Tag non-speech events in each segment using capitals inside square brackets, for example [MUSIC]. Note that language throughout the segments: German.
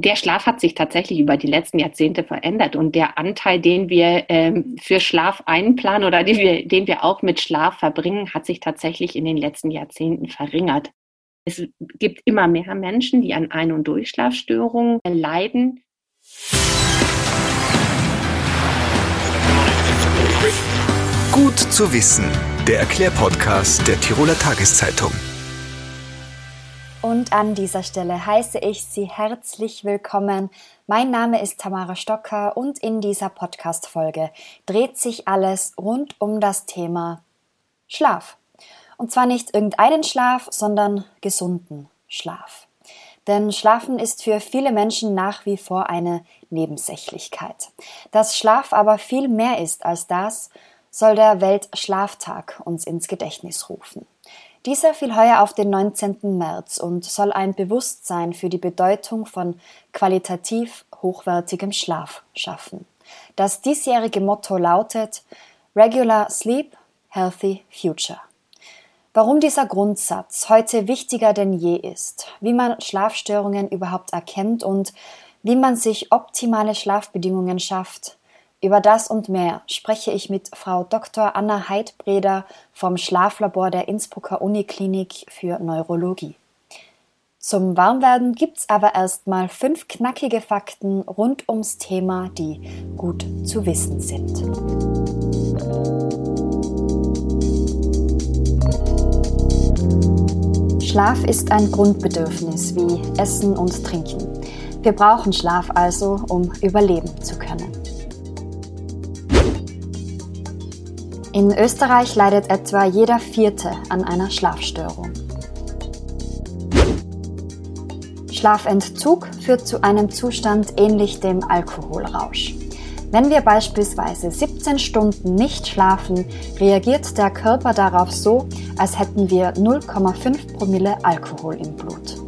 der Schlaf hat sich tatsächlich über die letzten Jahrzehnte verändert und der Anteil, den wir ähm, für Schlaf einplanen oder den wir, den wir auch mit Schlaf verbringen, hat sich tatsächlich in den letzten Jahrzehnten verringert. Es gibt immer mehr Menschen, die an Ein- und Durchschlafstörungen leiden. Gut zu wissen, der Erklärpodcast der Tiroler Tageszeitung. Und an dieser Stelle heiße ich Sie herzlich willkommen. Mein Name ist Tamara Stocker und in dieser Podcast-Folge dreht sich alles rund um das Thema Schlaf. Und zwar nicht irgendeinen Schlaf, sondern gesunden Schlaf. Denn Schlafen ist für viele Menschen nach wie vor eine Nebensächlichkeit. Dass Schlaf aber viel mehr ist als das, soll der Weltschlaftag uns ins Gedächtnis rufen. Dieser fiel heuer auf den 19. März und soll ein Bewusstsein für die Bedeutung von qualitativ hochwertigem Schlaf schaffen. Das diesjährige Motto lautet Regular Sleep, Healthy Future. Warum dieser Grundsatz heute wichtiger denn je ist, wie man Schlafstörungen überhaupt erkennt und wie man sich optimale Schlafbedingungen schafft, über das und mehr spreche ich mit Frau Dr. Anna Heidbreder vom Schlaflabor der Innsbrucker Uniklinik für Neurologie. Zum Warmwerden gibt's aber erstmal fünf knackige Fakten rund ums Thema, die gut zu wissen sind. Schlaf ist ein Grundbedürfnis wie Essen und Trinken. Wir brauchen Schlaf also, um überleben zu können. In Österreich leidet etwa jeder Vierte an einer Schlafstörung. Schlafentzug führt zu einem Zustand ähnlich dem Alkoholrausch. Wenn wir beispielsweise 17 Stunden nicht schlafen, reagiert der Körper darauf so, als hätten wir 0,5 Promille Alkohol im Blut.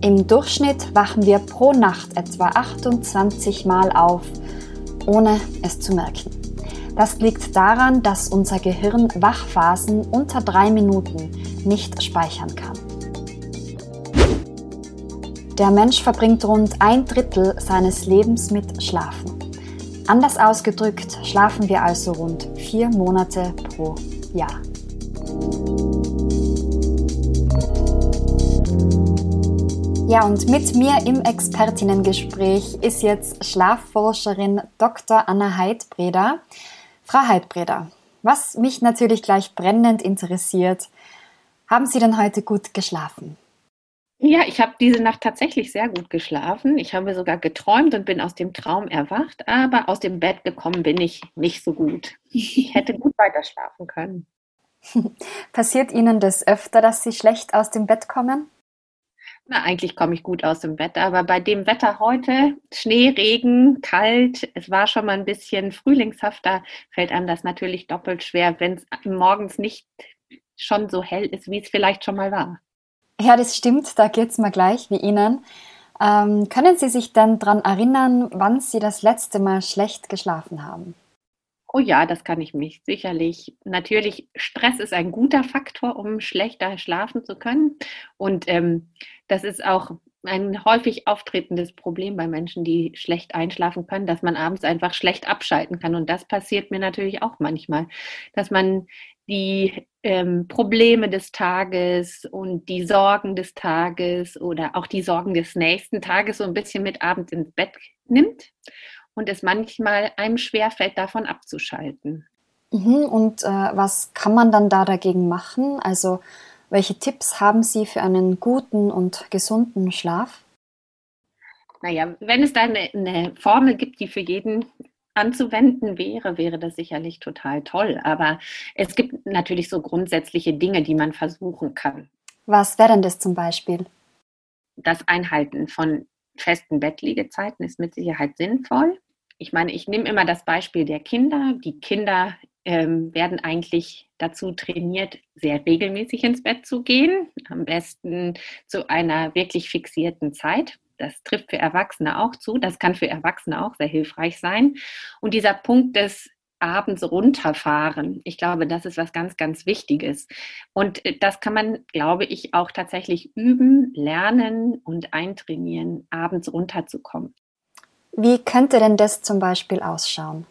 Im Durchschnitt wachen wir pro Nacht etwa 28 Mal auf ohne es zu merken. Das liegt daran, dass unser Gehirn Wachphasen unter drei Minuten nicht speichern kann. Der Mensch verbringt rund ein Drittel seines Lebens mit Schlafen. Anders ausgedrückt schlafen wir also rund vier Monate pro Jahr. Ja, und mit mir im Expertinnengespräch ist jetzt Schlafforscherin Dr. Anna Heidbreder. Frau Heidbreder, was mich natürlich gleich brennend interessiert, haben Sie denn heute gut geschlafen? Ja, ich habe diese Nacht tatsächlich sehr gut geschlafen. Ich habe sogar geträumt und bin aus dem Traum erwacht, aber aus dem Bett gekommen bin ich nicht so gut. Ich hätte gut weiter schlafen können. [LAUGHS] Passiert Ihnen das öfter, dass Sie schlecht aus dem Bett kommen? Na, eigentlich komme ich gut aus dem Wetter, aber bei dem Wetter heute, Schnee, Regen, kalt, es war schon mal ein bisschen frühlingshafter, fällt einem das natürlich doppelt schwer, wenn es morgens nicht schon so hell ist, wie es vielleicht schon mal war. Ja, das stimmt, da geht es mir gleich wie Ihnen. Ähm, können Sie sich denn daran erinnern, wann Sie das letzte Mal schlecht geschlafen haben? Oh ja, das kann ich mich sicherlich. Natürlich, Stress ist ein guter Faktor, um schlechter schlafen zu können. Und ähm, das ist auch ein häufig auftretendes Problem bei Menschen, die schlecht einschlafen können, dass man abends einfach schlecht abschalten kann. Und das passiert mir natürlich auch manchmal, dass man die ähm, Probleme des Tages und die Sorgen des Tages oder auch die Sorgen des nächsten Tages so ein bisschen mit abends ins Bett nimmt und es manchmal einem schwerfällt, davon abzuschalten. Mhm, und äh, was kann man dann da dagegen machen? Also welche Tipps haben Sie für einen guten und gesunden Schlaf? Naja, wenn es da eine, eine Formel gibt, die für jeden anzuwenden wäre, wäre das sicherlich total toll. Aber es gibt natürlich so grundsätzliche Dinge, die man versuchen kann. Was wäre denn das zum Beispiel? Das Einhalten von festen Bettliegezeiten ist mit Sicherheit sinnvoll. Ich meine, ich nehme immer das Beispiel der Kinder. Die Kinder ähm, werden eigentlich dazu trainiert, sehr regelmäßig ins Bett zu gehen, am besten zu einer wirklich fixierten Zeit. Das trifft für Erwachsene auch zu. Das kann für Erwachsene auch sehr hilfreich sein. Und dieser Punkt des abends runterfahren. Ich glaube, das ist was ganz, ganz Wichtiges. Und äh, das kann man, glaube ich, auch tatsächlich üben, lernen und eintrainieren, abends runterzukommen. Wie könnte denn das zum Beispiel ausschauen?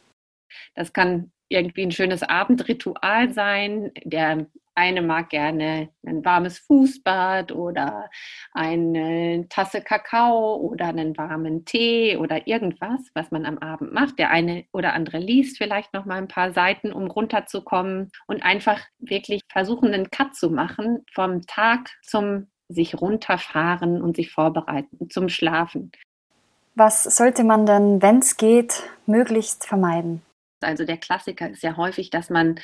Das kann irgendwie ein schönes Abendritual sein. Der eine mag gerne ein warmes Fußbad oder eine Tasse Kakao oder einen warmen Tee oder irgendwas, was man am Abend macht. Der eine oder andere liest vielleicht noch mal ein paar Seiten, um runterzukommen und einfach wirklich versuchen, einen Cut zu machen vom Tag zum sich runterfahren und sich vorbereiten zum Schlafen. Was sollte man denn, wenn es geht, möglichst vermeiden? Also der Klassiker ist ja häufig, dass man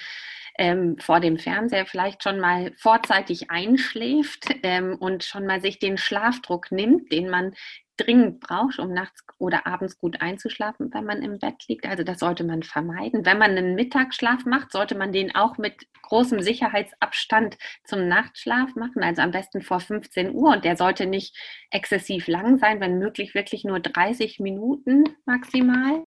ähm, vor dem Fernseher vielleicht schon mal vorzeitig einschläft ähm, und schon mal sich den Schlafdruck nimmt, den man dringend braucht, um nachts oder abends gut einzuschlafen, wenn man im Bett liegt. Also das sollte man vermeiden. Wenn man einen Mittagsschlaf macht, sollte man den auch mit großem Sicherheitsabstand zum Nachtschlaf machen. Also am besten vor 15 Uhr und der sollte nicht exzessiv lang sein, wenn möglich wirklich nur 30 Minuten maximal.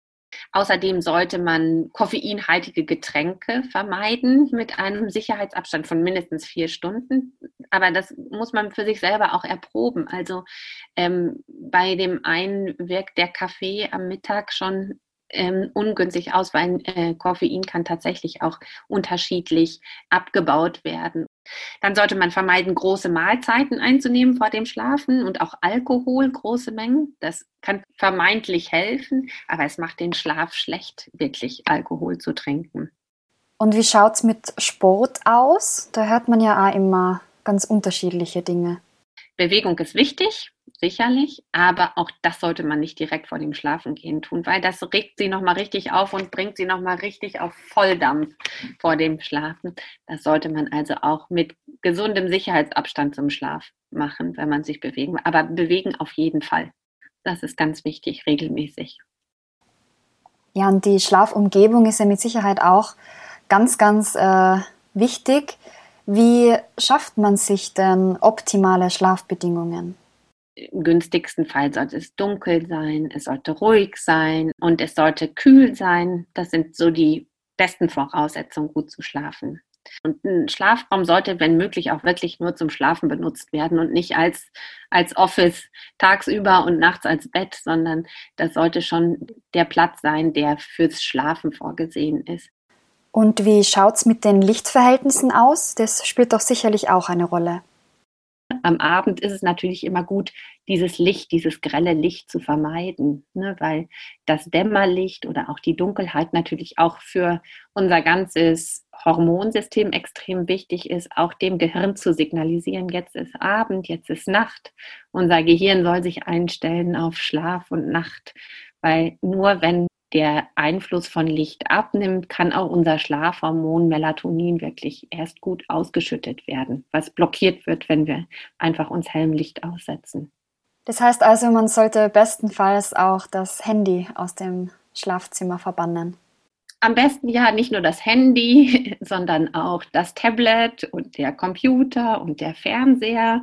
Außerdem sollte man koffeinhaltige Getränke vermeiden mit einem Sicherheitsabstand von mindestens vier Stunden. Aber das muss man für sich selber auch erproben. Also ähm, bei dem einen wirkt der Kaffee am Mittag schon ähm, ungünstig aus, weil äh, Koffein kann tatsächlich auch unterschiedlich abgebaut werden. Dann sollte man vermeiden, große Mahlzeiten einzunehmen vor dem Schlafen und auch Alkohol, große Mengen. Das kann vermeintlich helfen, aber es macht den Schlaf schlecht, wirklich Alkohol zu trinken. Und wie schaut es mit Sport aus? Da hört man ja auch immer ganz unterschiedliche Dinge. Bewegung ist wichtig, sicherlich, aber auch das sollte man nicht direkt vor dem Schlafengehen tun, weil das regt sie nochmal richtig auf und bringt sie nochmal richtig auf Volldampf vor dem Schlafen. Das sollte man also auch mit gesundem Sicherheitsabstand zum Schlaf machen, wenn man sich bewegen will. Aber bewegen auf jeden Fall. Das ist ganz wichtig, regelmäßig. Ja, und die Schlafumgebung ist ja mit Sicherheit auch ganz, ganz äh, wichtig. Wie schafft man sich denn optimale Schlafbedingungen? Im günstigsten Fall sollte es dunkel sein, es sollte ruhig sein und es sollte kühl sein. Das sind so die besten Voraussetzungen, gut zu schlafen. Und ein Schlafraum sollte, wenn möglich, auch wirklich nur zum Schlafen benutzt werden und nicht als, als Office tagsüber und nachts als Bett, sondern das sollte schon der Platz sein, der fürs Schlafen vorgesehen ist. Und wie schaut es mit den Lichtverhältnissen aus? Das spielt doch sicherlich auch eine Rolle am Abend ist es natürlich immer gut, dieses Licht, dieses grelle Licht zu vermeiden, ne? weil das Dämmerlicht oder auch die Dunkelheit natürlich auch für unser ganzes Hormonsystem extrem wichtig ist, auch dem Gehirn zu signalisieren, jetzt ist Abend, jetzt ist Nacht. Unser Gehirn soll sich einstellen auf Schlaf und Nacht, weil nur wenn der Einfluss von Licht abnimmt, kann auch unser Schlafhormon Melatonin wirklich erst gut ausgeschüttet werden, was blockiert wird, wenn wir einfach uns hellem Licht aussetzen. Das heißt also, man sollte bestenfalls auch das Handy aus dem Schlafzimmer verbannen. Am besten ja nicht nur das Handy, [LAUGHS] sondern auch das Tablet und der Computer und der Fernseher.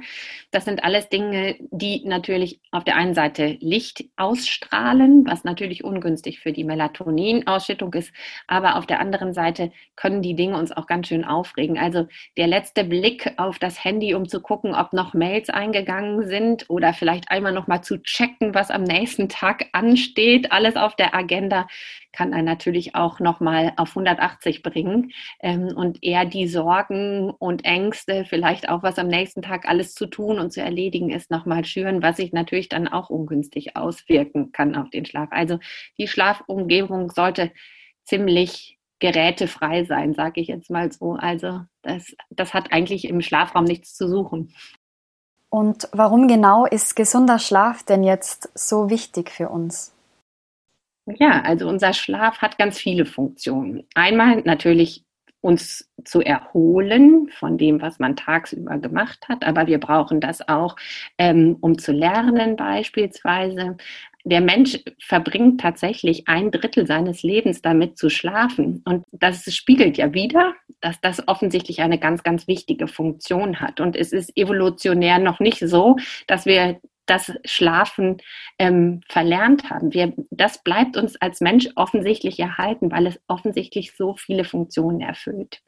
Das sind alles Dinge, die natürlich auf der einen Seite Licht ausstrahlen, was natürlich ungünstig für die Melatoninausschüttung ist, aber auf der anderen Seite können die Dinge uns auch ganz schön aufregen. Also der letzte Blick auf das Handy, um zu gucken, ob noch Mails eingegangen sind oder vielleicht einmal noch mal zu checken, was am nächsten Tag ansteht, alles auf der Agenda kann einen natürlich auch nochmal auf 180 bringen ähm, und eher die Sorgen und Ängste, vielleicht auch was am nächsten Tag alles zu tun und zu erledigen ist, nochmal schüren, was sich natürlich dann auch ungünstig auswirken kann auf den Schlaf. Also die Schlafumgebung sollte ziemlich gerätefrei sein, sage ich jetzt mal so. Also das, das hat eigentlich im Schlafraum nichts zu suchen. Und warum genau ist gesunder Schlaf denn jetzt so wichtig für uns? Ja, also unser Schlaf hat ganz viele Funktionen. Einmal natürlich uns zu erholen von dem, was man tagsüber gemacht hat, aber wir brauchen das auch, ähm, um zu lernen beispielsweise. Der Mensch verbringt tatsächlich ein Drittel seines Lebens damit zu schlafen. Und das spiegelt ja wieder, dass das offensichtlich eine ganz, ganz wichtige Funktion hat. Und es ist evolutionär noch nicht so, dass wir das Schlafen ähm, verlernt haben. Wir, das bleibt uns als Mensch offensichtlich erhalten, weil es offensichtlich so viele Funktionen erfüllt.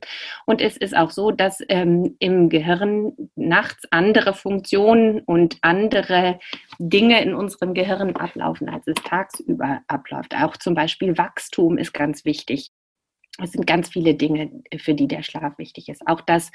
Und es ist auch so, dass ähm, im Gehirn nachts andere Funktionen und andere Dinge in unserem Gehirn ablaufen, als es tagsüber abläuft. Auch zum Beispiel Wachstum ist ganz wichtig. Es sind ganz viele Dinge, für die der Schlaf wichtig ist. Auch dass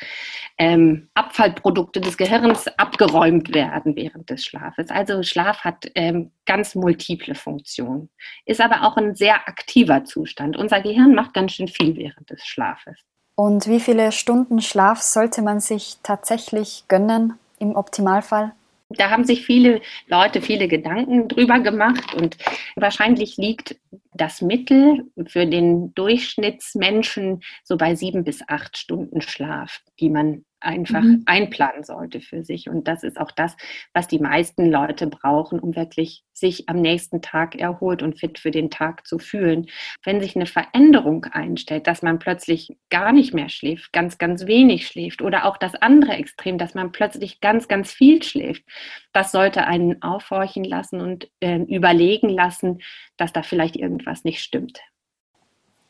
ähm, Abfallprodukte des Gehirns abgeräumt werden während des Schlafes. Also Schlaf hat ähm, ganz multiple Funktionen, ist aber auch ein sehr aktiver Zustand. Unser Gehirn macht ganz schön viel während des Schlafes. Und wie viele Stunden Schlaf sollte man sich tatsächlich gönnen im Optimalfall? Da haben sich viele Leute viele Gedanken drüber gemacht und wahrscheinlich liegt das Mittel für den Durchschnittsmenschen so bei sieben bis acht Stunden Schlaf, die man einfach mhm. einplanen sollte für sich. Und das ist auch das, was die meisten Leute brauchen, um wirklich sich am nächsten Tag erholt und fit für den Tag zu fühlen. Wenn sich eine Veränderung einstellt, dass man plötzlich gar nicht mehr schläft, ganz, ganz wenig schläft oder auch das andere Extrem, dass man plötzlich ganz, ganz viel schläft, das sollte einen aufhorchen lassen und äh, überlegen lassen, dass da vielleicht irgendwas nicht stimmt.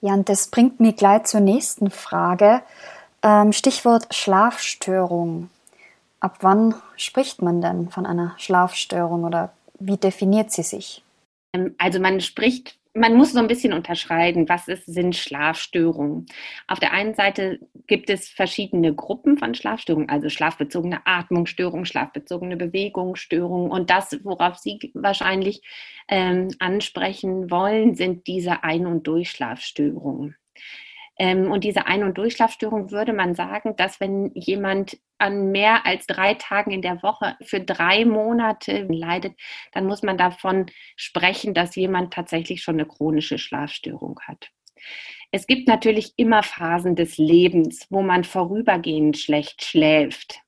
Ja, und das bringt mich gleich zur nächsten Frage. Ähm, Stichwort Schlafstörung. Ab wann spricht man denn von einer Schlafstörung oder wie definiert sie sich? Ähm, also man spricht, man muss so ein bisschen unterscheiden, was ist, sind Schlafstörungen. Auf der einen Seite gibt es verschiedene Gruppen von Schlafstörungen, also schlafbezogene Atmungsstörungen, schlafbezogene Bewegungsstörungen. Und das, worauf Sie wahrscheinlich ähm, ansprechen wollen, sind diese Ein- und Durchschlafstörungen. Ähm, und diese Ein- und Durchschlafstörung würde man sagen, dass wenn jemand an mehr als drei Tagen in der Woche für drei Monate leidet, dann muss man davon sprechen, dass jemand tatsächlich schon eine chronische Schlafstörung hat. Es gibt natürlich immer Phasen des Lebens, wo man vorübergehend schlecht schläft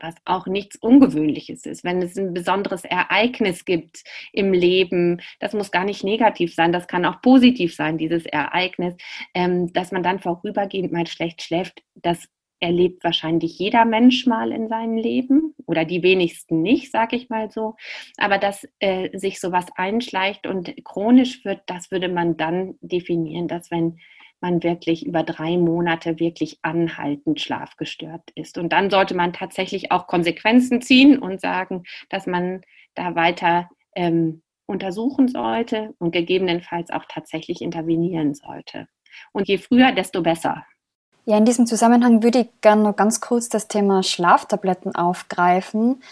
was auch nichts Ungewöhnliches ist. Wenn es ein besonderes Ereignis gibt im Leben, das muss gar nicht negativ sein, das kann auch positiv sein, dieses Ereignis, ähm, dass man dann vorübergehend mal schlecht schläft, das erlebt wahrscheinlich jeder Mensch mal in seinem Leben oder die wenigsten nicht, sage ich mal so. Aber dass äh, sich sowas einschleicht und chronisch wird, das würde man dann definieren, dass wenn man wirklich über drei Monate wirklich anhaltend schlafgestört ist. Und dann sollte man tatsächlich auch Konsequenzen ziehen und sagen, dass man da weiter ähm, untersuchen sollte und gegebenenfalls auch tatsächlich intervenieren sollte. Und je früher, desto besser. Ja, in diesem Zusammenhang würde ich gerne noch ganz kurz das Thema Schlaftabletten aufgreifen.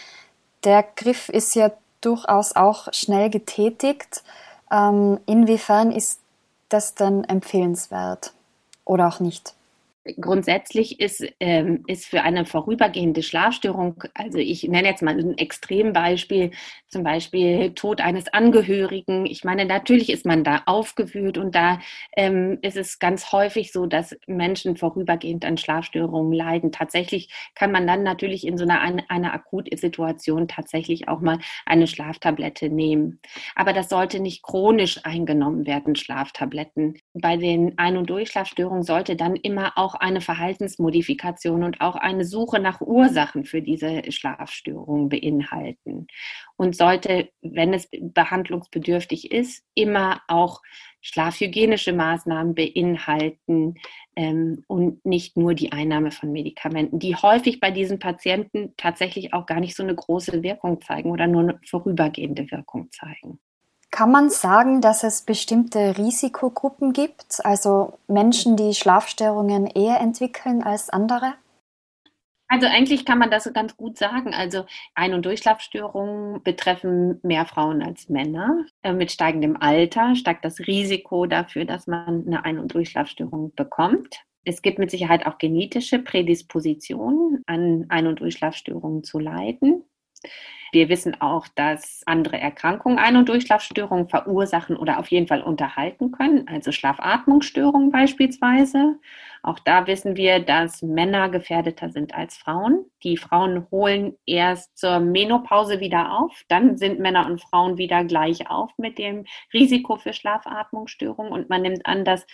Der Griff ist ja durchaus auch schnell getätigt. Ähm, inwiefern ist das dann empfehlenswert oder auch nicht? Grundsätzlich ist, ähm, ist für eine vorübergehende Schlafstörung, also ich nenne jetzt mal ein Extrembeispiel, zum Beispiel Tod eines Angehörigen. Ich meine, natürlich ist man da aufgewühlt und da ähm, ist es ganz häufig so, dass Menschen vorübergehend an Schlafstörungen leiden. Tatsächlich kann man dann natürlich in so einer, einer Akutsituation tatsächlich auch mal eine Schlaftablette nehmen. Aber das sollte nicht chronisch eingenommen werden, Schlaftabletten. Bei den Ein- und Durchschlafstörungen sollte dann immer auch eine Verhaltensmodifikation und auch eine Suche nach Ursachen für diese Schlafstörung beinhalten und sollte, wenn es behandlungsbedürftig ist, immer auch schlafhygienische Maßnahmen beinhalten ähm, und nicht nur die Einnahme von Medikamenten, die häufig bei diesen Patienten tatsächlich auch gar nicht so eine große Wirkung zeigen oder nur eine vorübergehende Wirkung zeigen. Kann man sagen, dass es bestimmte Risikogruppen gibt, also Menschen, die Schlafstörungen eher entwickeln als andere? Also eigentlich kann man das ganz gut sagen. Also Ein- und Durchschlafstörungen betreffen mehr Frauen als Männer. Äh, mit steigendem Alter steigt das Risiko dafür, dass man eine Ein- und Durchschlafstörung bekommt. Es gibt mit Sicherheit auch genetische Prädispositionen, an Ein- und Durchschlafstörungen zu leiden. Wir wissen auch, dass andere Erkrankungen Ein- und Durchschlafstörungen verursachen oder auf jeden Fall unterhalten können, also Schlafatmungsstörungen beispielsweise. Auch da wissen wir, dass Männer gefährdeter sind als Frauen. Die Frauen holen erst zur Menopause wieder auf, dann sind Männer und Frauen wieder gleich auf mit dem Risiko für Schlafatmungsstörungen und man nimmt an, dass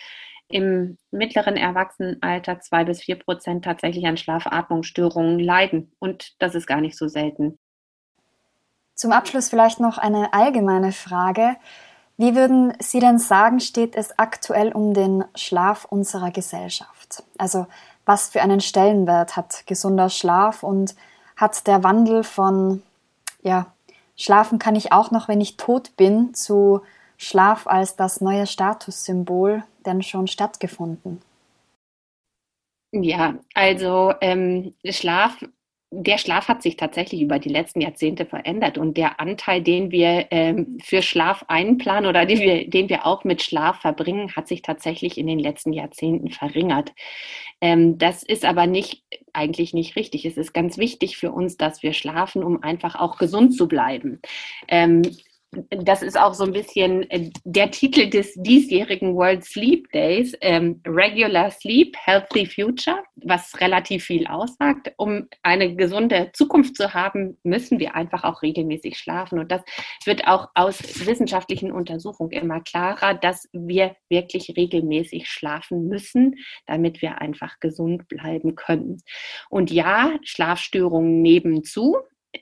im mittleren Erwachsenenalter zwei bis vier Prozent tatsächlich an Schlafatmungsstörungen leiden. Und das ist gar nicht so selten. Zum Abschluss vielleicht noch eine allgemeine Frage. Wie würden Sie denn sagen, steht es aktuell um den Schlaf unserer Gesellschaft? Also was für einen Stellenwert hat gesunder Schlaf und hat der Wandel von, ja, schlafen kann ich auch noch, wenn ich tot bin, zu Schlaf als das neue Statussymbol denn schon stattgefunden? Ja, also ähm, Schlaf der Schlaf hat sich tatsächlich über die letzten Jahrzehnte verändert und der Anteil, den wir ähm, für Schlaf einplanen oder den wir, den wir auch mit Schlaf verbringen, hat sich tatsächlich in den letzten Jahrzehnten verringert. Ähm, das ist aber nicht eigentlich nicht richtig. Es ist ganz wichtig für uns, dass wir schlafen, um einfach auch gesund zu bleiben. Ähm, das ist auch so ein bisschen äh, der Titel des diesjährigen World Sleep Days, ähm, Regular Sleep, Healthy Future, was relativ viel aussagt. Um eine gesunde Zukunft zu haben, müssen wir einfach auch regelmäßig schlafen. Und das wird auch aus wissenschaftlichen Untersuchungen immer klarer, dass wir wirklich regelmäßig schlafen müssen, damit wir einfach gesund bleiben können. Und ja, Schlafstörungen nebenzu.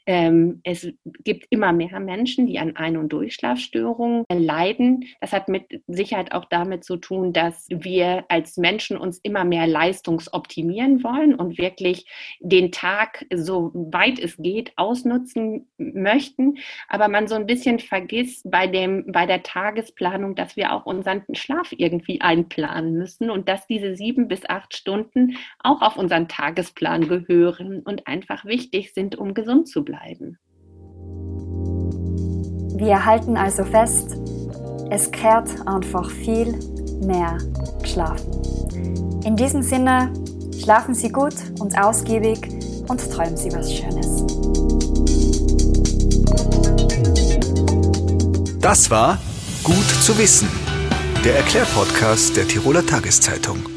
Ähm, es gibt immer mehr Menschen, die an Ein- und Durchschlafstörungen leiden. Das hat mit Sicherheit auch damit zu tun, dass wir als Menschen uns immer mehr leistungsoptimieren wollen und wirklich den Tag, so weit es geht, ausnutzen möchten. Aber man so ein bisschen vergisst bei, dem, bei der Tagesplanung, dass wir auch unseren Schlaf irgendwie einplanen müssen und dass diese sieben bis acht Stunden auch auf unseren Tagesplan gehören und einfach wichtig sind, um gesund zu bleiben. Wir halten also fest, es kehrt einfach viel mehr geschlafen. In diesem Sinne, schlafen Sie gut und ausgiebig und träumen Sie was Schönes. Das war Gut zu wissen, der Erklärpodcast der Tiroler Tageszeitung.